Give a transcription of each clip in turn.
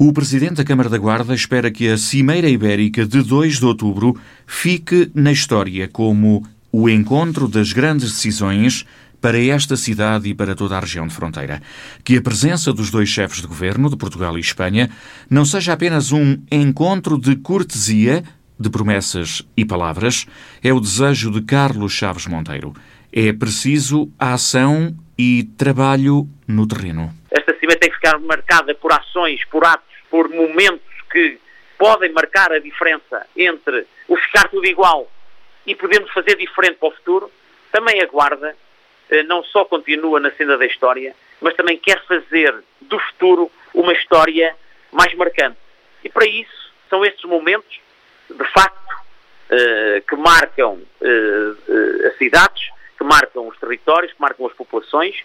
O presidente da Câmara da Guarda espera que a Cimeira Ibérica de 2 de outubro fique na história como o encontro das grandes decisões para esta cidade e para toda a região de fronteira. Que a presença dos dois chefes de governo, de Portugal e Espanha, não seja apenas um encontro de cortesia, de promessas e palavras, é o desejo de Carlos Chaves Monteiro. É preciso ação e trabalho no terreno. Esta cimeira tem que ficar marcada por ações, por atos, por momentos que podem marcar a diferença entre o ficar tudo igual e podermos fazer diferente para o futuro. Também aguarda eh, não só continua na cena da história, mas também quer fazer do futuro uma história mais marcante. E para isso são estes momentos, de facto, eh, que marcam eh, as cidades, que marcam os territórios, que marcam as populações,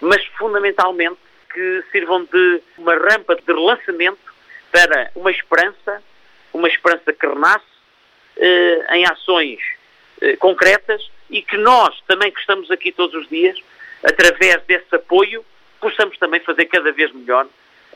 mas fundamentalmente que sirvam de uma rampa de relançamento para uma esperança, uma esperança que renasce em ações concretas e que nós, também que estamos aqui todos os dias, através desse apoio, possamos também fazer cada vez melhor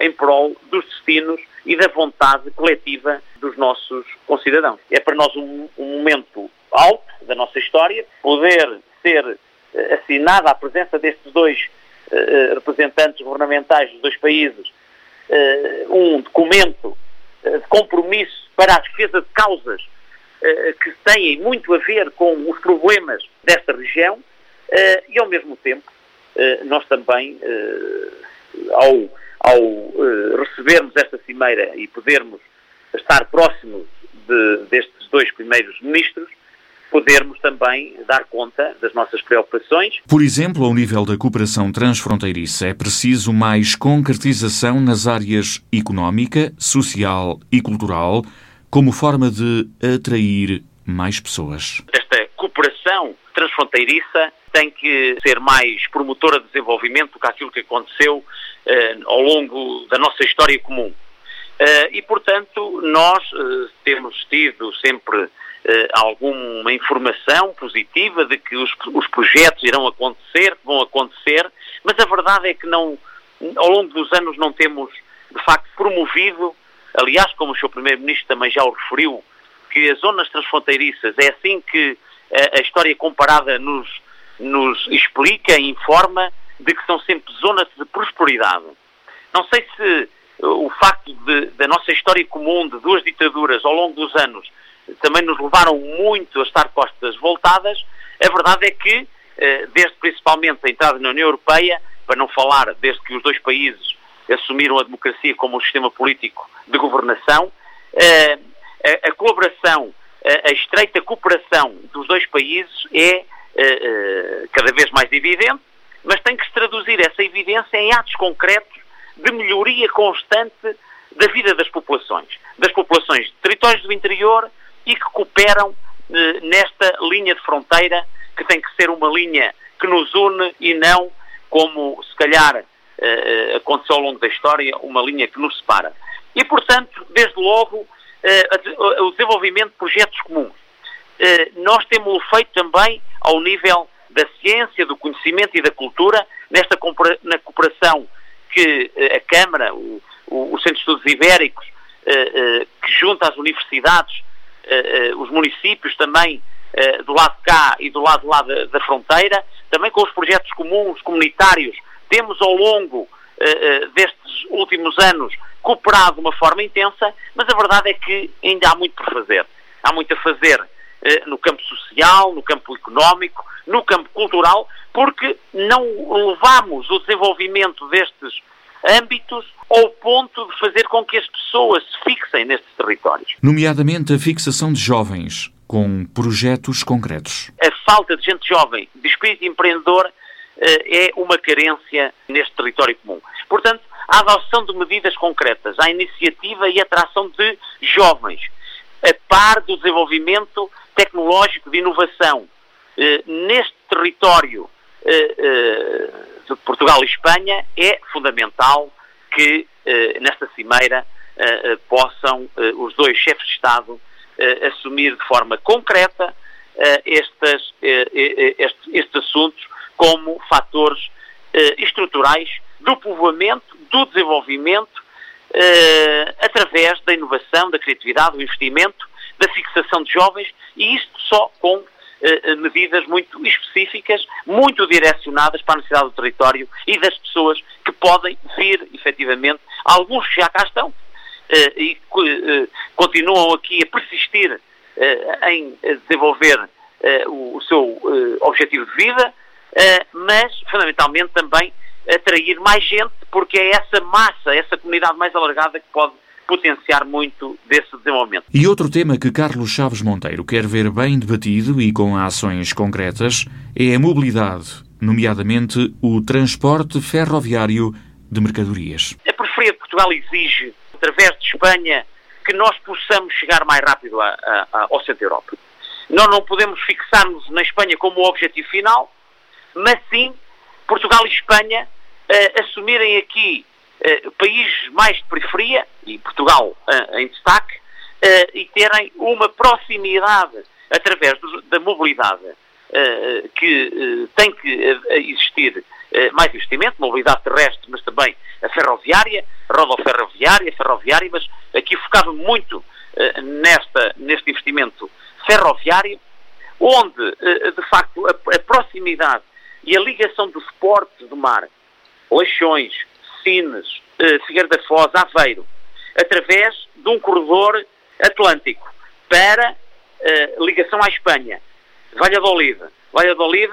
em prol dos destinos e da vontade coletiva dos nossos concidadãos. É para nós um, um momento alto da nossa história poder ser uh, assinada a presença destes dois uh, representantes governamentais dos dois países um documento de compromisso para a defesa de causas eh, que têm muito a ver com os problemas desta região eh, e, ao mesmo tempo, eh, nós também, ao, ao recebermos esta cimeira e podermos estar próximos de, destes dois primeiros ministros, podermos também dar conta das nossas preocupações. Por exemplo, ao nível da cooperação transfronteiriça, é preciso mais concretização nas áreas económica, social e cultural, como forma de atrair mais pessoas. Esta cooperação transfronteiriça tem que ser mais promotora de desenvolvimento do que aquilo que aconteceu eh, ao longo da nossa história comum. Uh, e, portanto, nós uh, temos tido sempre uh, alguma informação positiva de que os, os, projetos irão acontecer, que vão acontecer, mas a verdade é que não, ao longo dos anos não temos, de facto, promovido Aliás, como o Sr. Primeiro-Ministro também já o referiu, que as zonas transfronteiriças é assim que a, a história comparada nos, nos explica e informa de que são sempre zonas de prosperidade. Não sei se o facto de, da nossa história comum de duas ditaduras ao longo dos anos também nos levaram muito a estar costas voltadas, a verdade é que, eh, desde principalmente a entrada na União Europeia, para não falar desde que os dois países assumiram a democracia como um sistema político de governação, eh, a, colaboração, a, estreita cooperação dos dois países é eh, cada vez mais evidente, mas tem que se traduzir essa evidência em atos concretos de melhoria constante da vida das populações, das populações de territórios do interior e que cooperam nesta linha de fronteira que tem que ser uma linha que nos une e não como se calhar uh, aconteceu ao longo da história, uma linha que nos separa. E, portanto, desde logo, uh, o desenvolvimento de projetos comuns. Uh, nós temos feito também ao nível da ciência, do conhecimento e da cultura, nesta na cooperação que a Câmara, o, o, o Centro de Estudos Ibéricos, que junta as universidades, os municípios também do lado de cá e do lado lá da, da fronteira, também com os projetos comuns, comunitários, temos ao longo destes últimos anos cooperado de uma forma intensa, mas a verdade é que ainda há muito por fazer. Há muito a fazer no campo social, no campo económico, no campo cultural, porque não levamos o desenvolvimento destes âmbitos ao ponto de fazer com que as pessoas se fixem nestes territórios. Nomeadamente a fixação de jovens com projetos concretos. A falta de gente jovem, de espírito empreendedor, eh, é uma carência neste território comum. Portanto, a adoção de medidas concretas, a iniciativa e atração de jovens, a par do desenvolvimento tecnológico de inovação eh, neste território eh, de Portugal e Espanha, é fundamental que nesta cimeira possam os dois chefes de Estado assumir de forma concreta estes, estes, estes assuntos como fatores eh, estruturais do povoamento, do desenvolvimento através da inovação, da criatividade, do investimento, da fixação de jovens e isto só com medidas muito específicas, muito direcionadas para a necessidade do território e das pessoas podem vir, efetivamente, alguns que já cá estão uh, e continuam aqui a persistir em desenvolver o, seu objetivo de vida, mas fundamentalmente também atrair mais gente, porque é essa massa, essa comunidade mais alargada que pode potenciar muito desse desenvolvimento. E outro tema que Carlos Chaves Monteiro quer ver bem debatido e com ações concretas é a mobilidade, nomeadamente o transporte ferroviário de mercadorias. A periferia de Portugal exige, através de Espanha, que nós possamos chegar mais rápido a, a, a, ao centro da Europa. Nós não podemos fixar-nos na Espanha como o objetivo final, mas sim Portugal e Espanha uh, assumirem aqui uh, países mais de periferia, e Portugal uh, em destaque, e terem uma proximidade através do, da mobilidade que tem que existir mais investimento, mobilidade terrestre, mas também a ferroviária, rodoferroviária, ferroviária, mas aqui focava muito nesta, neste investimento ferroviário, onde, de facto, a, proximidade e a ligação do esporte do mar, Leixões, Sines, eh, Figueira da Foz, Aveiro, através de um corredor atlântico para eh, ligação à Espanha, Valladolid, Valladolid,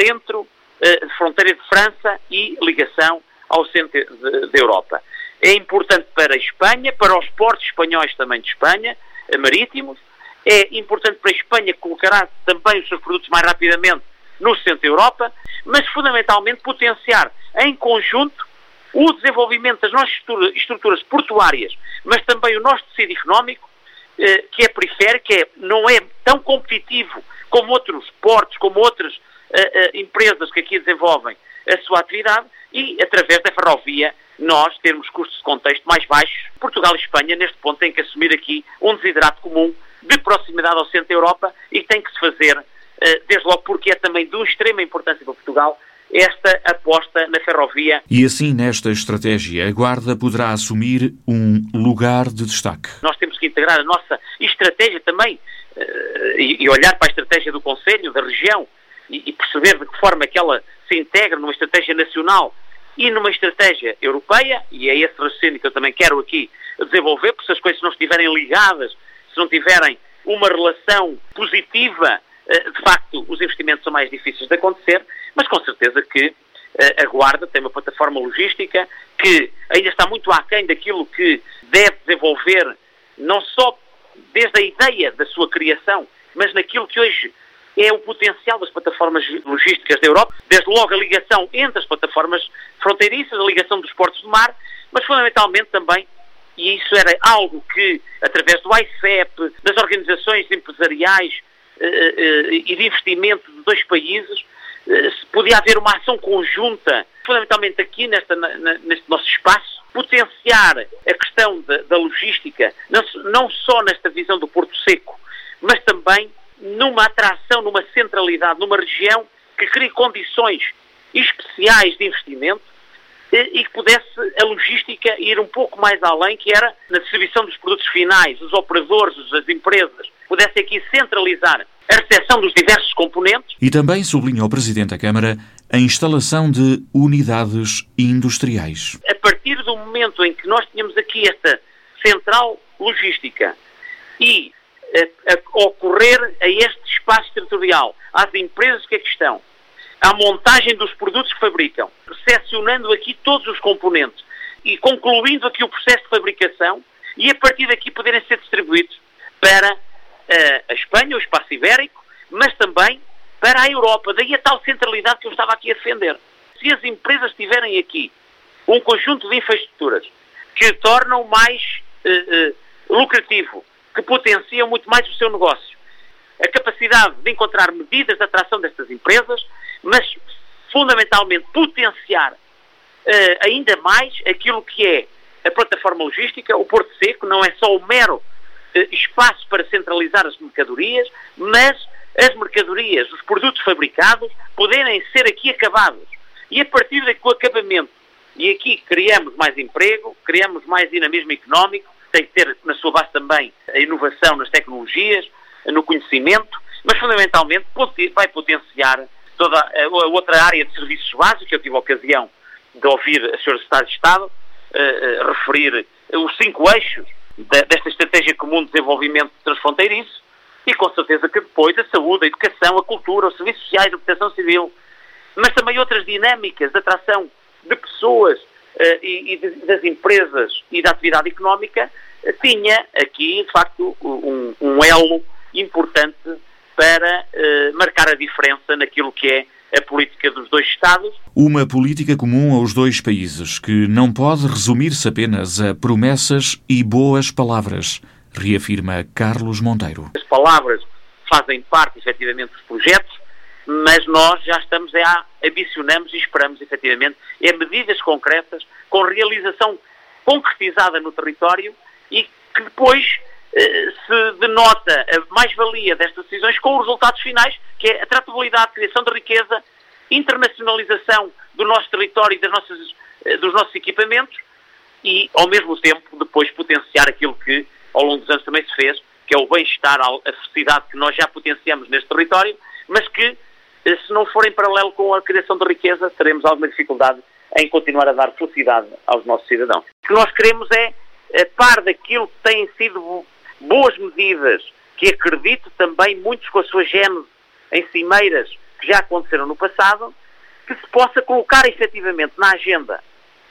centro, eh, fronteira de França e ligação ao centro da Europa. É importante para a Espanha, para os portos espanhóis também de Espanha, eh, marítimos, é importante para a Espanha que colocará também os seus produtos mais rapidamente no centro da Europa, mas fundamentalmente potenciar em conjunto o desenvolvimento das nossas estruturas portuárias, mas também o nosso tecido económico, que é periférico, é, não é tão competitivo como outros portos, como outras eh, eh, empresas que aqui desenvolvem a sua atividade, e através da ferrovia nós termos custos de contexto mais baixos. Portugal e Espanha, neste ponto, têm que assumir aqui um desiderato comum de proximidade ao centro da Europa e tem que se fazer eh, desde logo porque é também de extrema importância para Portugal esta aposta na ferrovia. E assim, nesta estratégia, a Guarda poderá assumir um lugar de destaque. Nós temos que integrar a nossa estratégia também eh, e olhar para a estratégia do Conselho, da região, e perceber de que forma que ela se integra numa estratégia nacional e numa estratégia europeia, e é esse raciocínio que eu também quero aqui desenvolver, porque se as coisas não estiverem ligadas, se não tiverem uma relação positiva de facto, os investimentos são mais difíceis de acontecer, mas com certeza que eh, a Guarda tem uma plataforma logística que ainda está muito aquém daquilo que deve desenvolver, não só desde a ideia da sua criação, mas naquilo que hoje é o potencial das plataformas logísticas da Europa, desde logo a ligação entre as plataformas fronteiriças, a ligação dos portos do mar, mas fundamentalmente também, e isso era algo que, através do ICEP, das organizações empresariais, eh, eh, e de investimento de dois países, eh, podia haver uma ação conjunta, fundamentalmente aqui nesta, neste nosso espaço, potenciar a questão da, da logística, não, não só nesta visão do Porto Seco, mas também numa atração, numa centralidade, numa região que crie condições especiais de investimento e que pudesse a logística ir um pouco mais além, que era na distribuição dos produtos finais, os operadores, as empresas, pudesse aqui centralizar a recepção dos diversos componentes. E também sublinha o Presidente da Câmara a instalação de unidades industriais. A partir do momento em que nós tínhamos aqui esta central logística e a, a ocorrer a este espaço territorial, às empresas que aqui estão, à montagem dos produtos que fabricam, recepcionando aqui todos os componentes e concluindo aqui o processo de fabricação e a partir daqui poderem ser distribuídos para a Espanha, o espaço ibérico, mas também para a Europa. Daí a tal centralidade que eu estava aqui a defender. Se as empresas tiverem aqui um conjunto de infraestruturas que tornam mais uh, uh, lucrativo, que potenciam muito mais o seu negócio, a capacidade de encontrar medidas de atração destas empresas, mas fundamentalmente potenciar uh, ainda mais aquilo que é a plataforma logística, o Porto Seco, não é só o mero espaço para centralizar as mercadorias, mas as mercadorias, os produtos fabricados, poderem ser aqui acabados. E a partir daqui o acabamento E aqui criamos mais emprego, criamos mais dinamismo económico, tem que ter na sua base também a inovação nas tecnologias, no conhecimento, mas fundamentalmente vai potenciar toda a outra área de serviços básicos. Eu tive a ocasião de ouvir a Sra. Secretária de Estado uh, uh, referir os cinco eixos de, desta estratégia comum de desenvolvimento transfronteiriço e com certeza que depois a saúde, a educação, a cultura, os serviços sociais, a proteção civil, mas também outras dinâmicas de atração de pessoas uh, e, e de, das empresas e da atividade económica, tinha aqui, de facto, um, um elo importante para uh, marcar a diferença naquilo que é a política dos dois Estados. Uma política comum aos dois países que não pode resumir-se apenas a promessas e boas palavras, reafirma Carlos Monteiro. As palavras fazem parte, efetivamente, dos projetos, mas nós já estamos a ambicionamos e esperamos, efetivamente, é medidas concretas com realização concretizada no território e que depois se denota a mais-valia destas decisões com os resultados finais, que é a tratabilidade, criação de riqueza, internacionalização do nosso território e nossas, eh, dos nossos equipamentos e, ao mesmo tempo, depois potenciar aquilo que ao longo dos anos também se fez, que é o bem-estar, a felicidade que nós já potenciamos neste território, mas que, eh, se não for em paralelo com a criação de riqueza, teremos alguma dificuldade em continuar a dar felicidade aos nossos cidadãos. O que nós queremos é, a par daquilo que têm sido boas medidas que acredito também muitos com a sua gênese em cimeiras que já aconteceram no passado, que se possa colocar efetivamente na agenda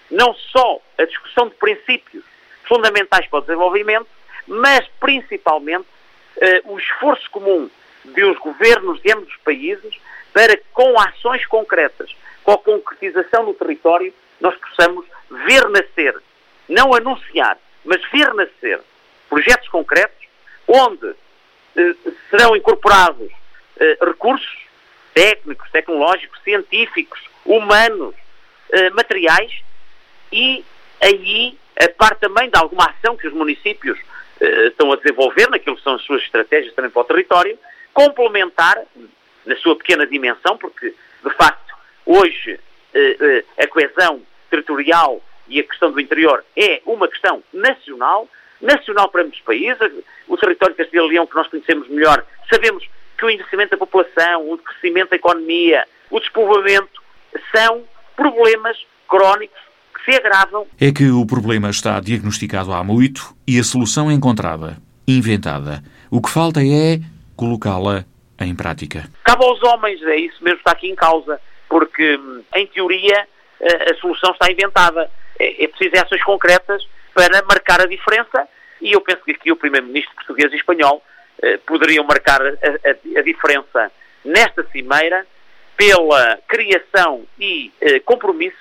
não só a discussão de princípios fundamentais para o desenvolvimento, mas principalmente eh, o esforço comum de os governos de ambos os países para que com ações concretas, com a concretização no território, nós possamos ver nascer, não anunciar, mas ver nascer projetos concretos onde eh, serão incorporados eh, recursos técnicos, tecnológicos, científicos, humanos, eh, materiais e aí a parte também de alguma ação que os municípios eh, estão a desenvolver naquilo que são as suas estratégias também para o território, complementar na sua pequena dimensão, porque de facto hoje eh, eh, a coesão territorial e a questão do interior é uma questão nacional, nacional para muitos países. O território de Castelo e Leão, que nós conhecemos melhor, sabemos que o envelhecimento da população, o crescimento da economia, o despovoamento são problemas crónicos que se agravam. É que o problema está diagnosticado há muito e a solução encontrada, inventada. O que falta é colocá-la em prática. Cabe aos homens, é isso mesmo que está aqui em causa, porque em teoria a solução está inventada. É, é preciso ações concretas para marcar a diferença e eu penso que aqui o Primeiro-Ministro português e espanhol eh, poderiam marcar a, a, a, diferença nesta cimeira pela criação e eh, compromisso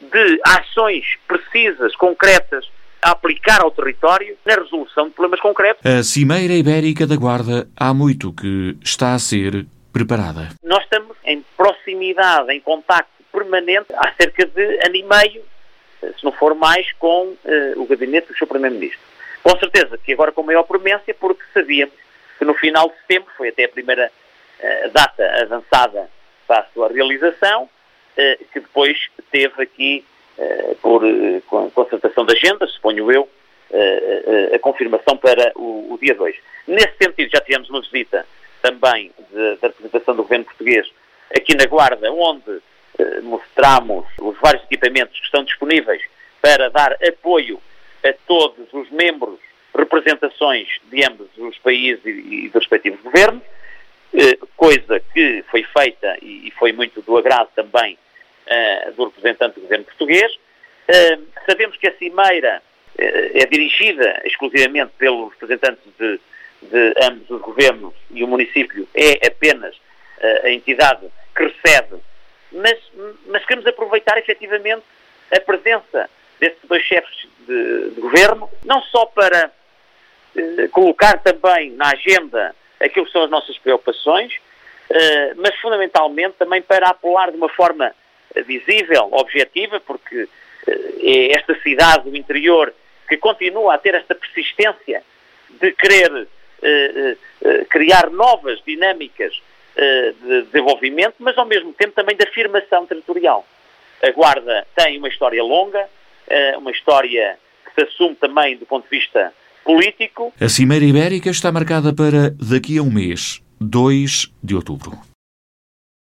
de ações precisas, concretas, a aplicar ao território na resolução de problemas concretos. A Cimeira Ibérica da Guarda há muito que está a ser preparada. Nós estamos em proximidade, em contacto permanente há cerca de ano e meio se não for mais, com uh, o gabinete do seu Primeiro-Ministro. Com certeza que agora com maior promessa, porque sabíamos que no final de setembro, foi até a primeira uh, data avançada para a sua realização, uh, que depois teve aqui, por concertação de agenda, suponho eu, a confirmação para o, o dia 2. Nesse sentido, já tivemos uma visita também da representação do governo português aqui na Guarda, onde mostramos os vários equipamentos que estão disponíveis para dar apoio a todos os membros, representações de ambos os países e, dos respectivos governos, eh, coisa que foi feita e foi muito do agrado também uh, do representante do governo português. Sabemos que a Cimeira é dirigida exclusivamente pelos representantes de, de, ambos os governos e o município é apenas a entidade que recebe mas, mas queremos aproveitar efetivamente a presença desses dois chefes de, de governo, não só para eh, colocar também na agenda aquilo que são as nossas preocupações, eh, mas fundamentalmente também para apelar de uma forma visível, objetiva, porque eh, é esta cidade do interior que continua a ter esta persistência de querer eh, eh, criar novas dinâmicas eh, de desenvolvimento, mas ao mesmo tempo também de afirmação territorial. A Guarda tem uma história longa, uma história que se assume também do ponto de vista político. A Cimeira Ibérica está marcada para daqui a um mês, 2 de outubro.